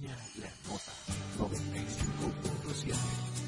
Te acompaña la nota 95.7.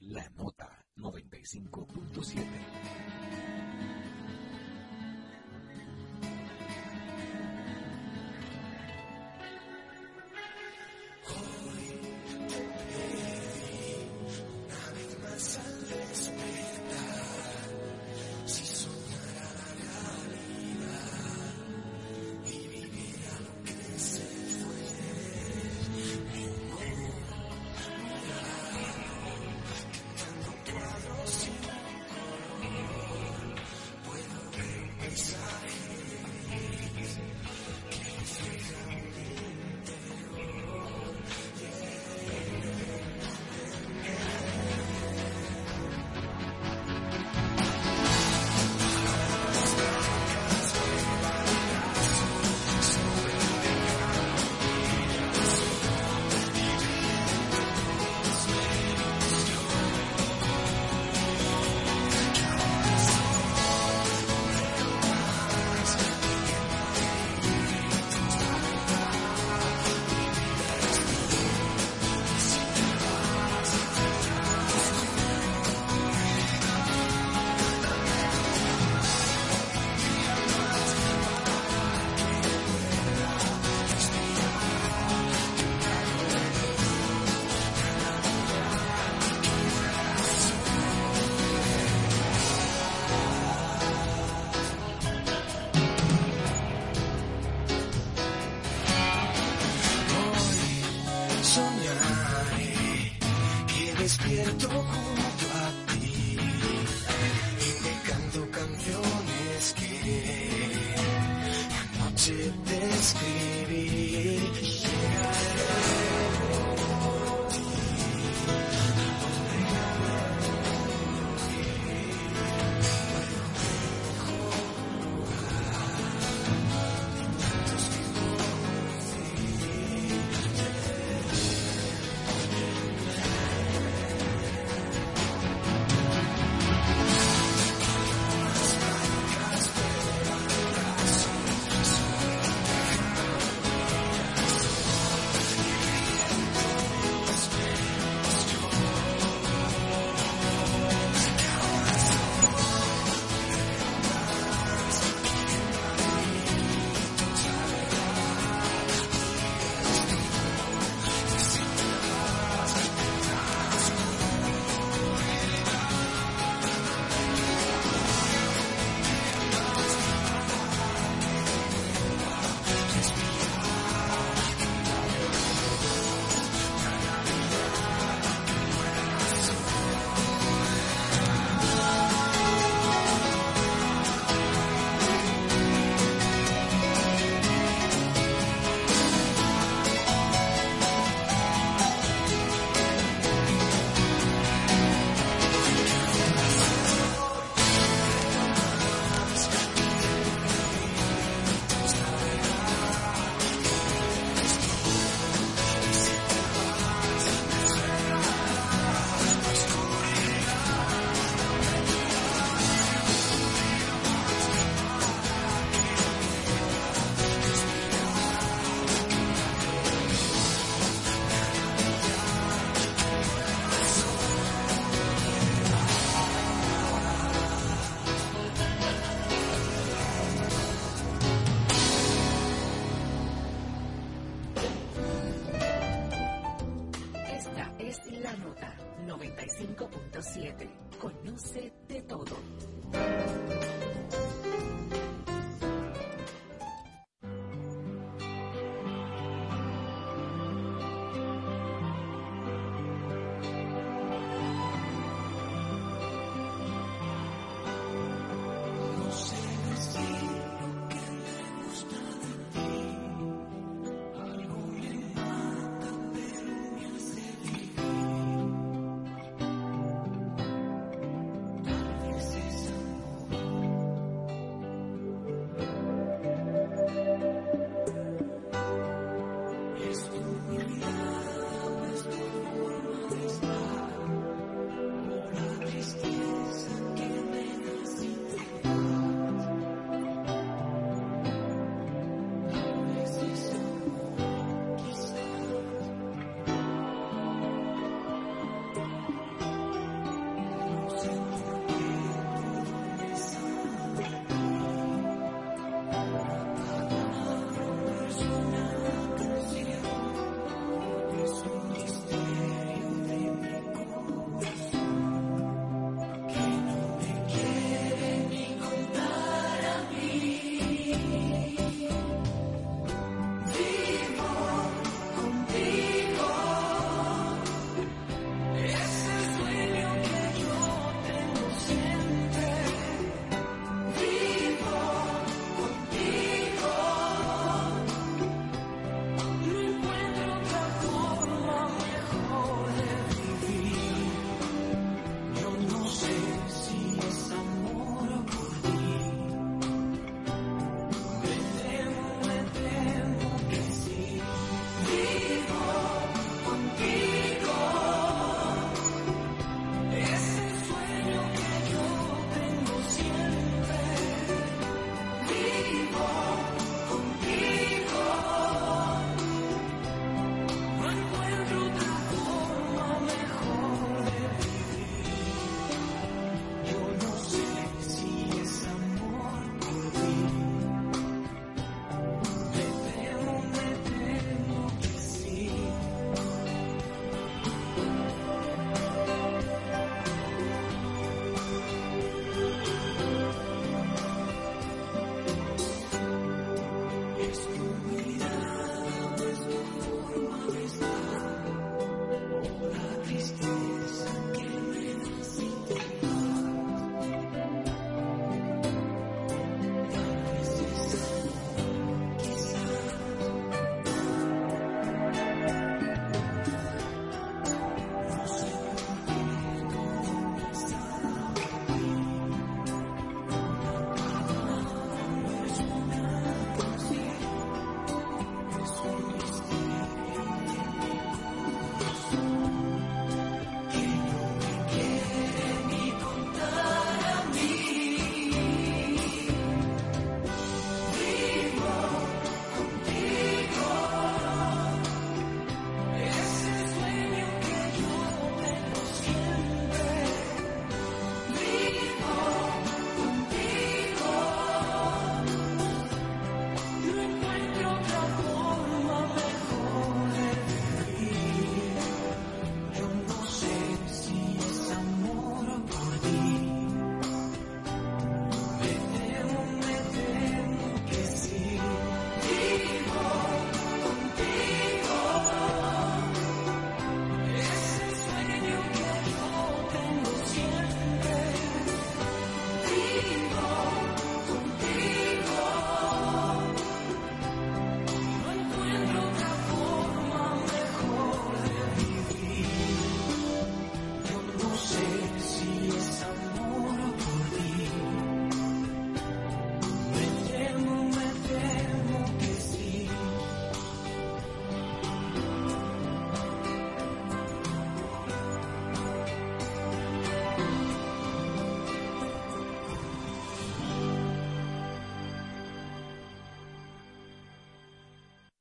La nota 95.7.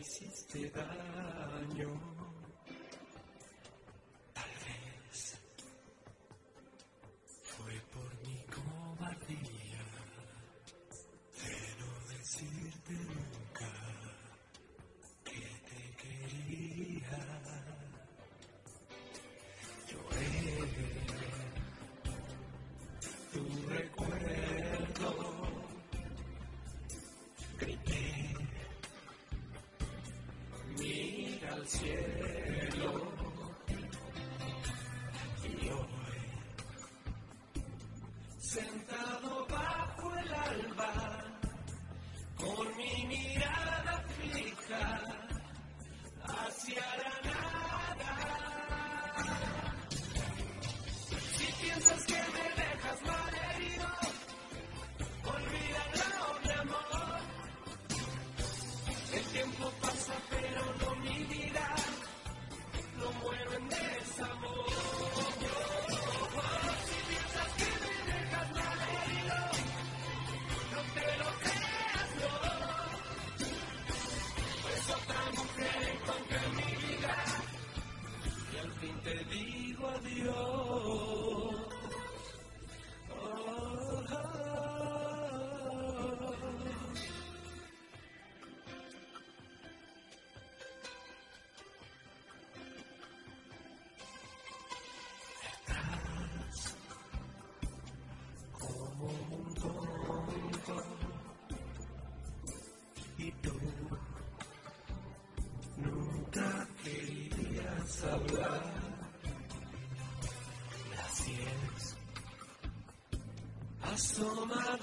Hiciste daño? Yeah. Asomado en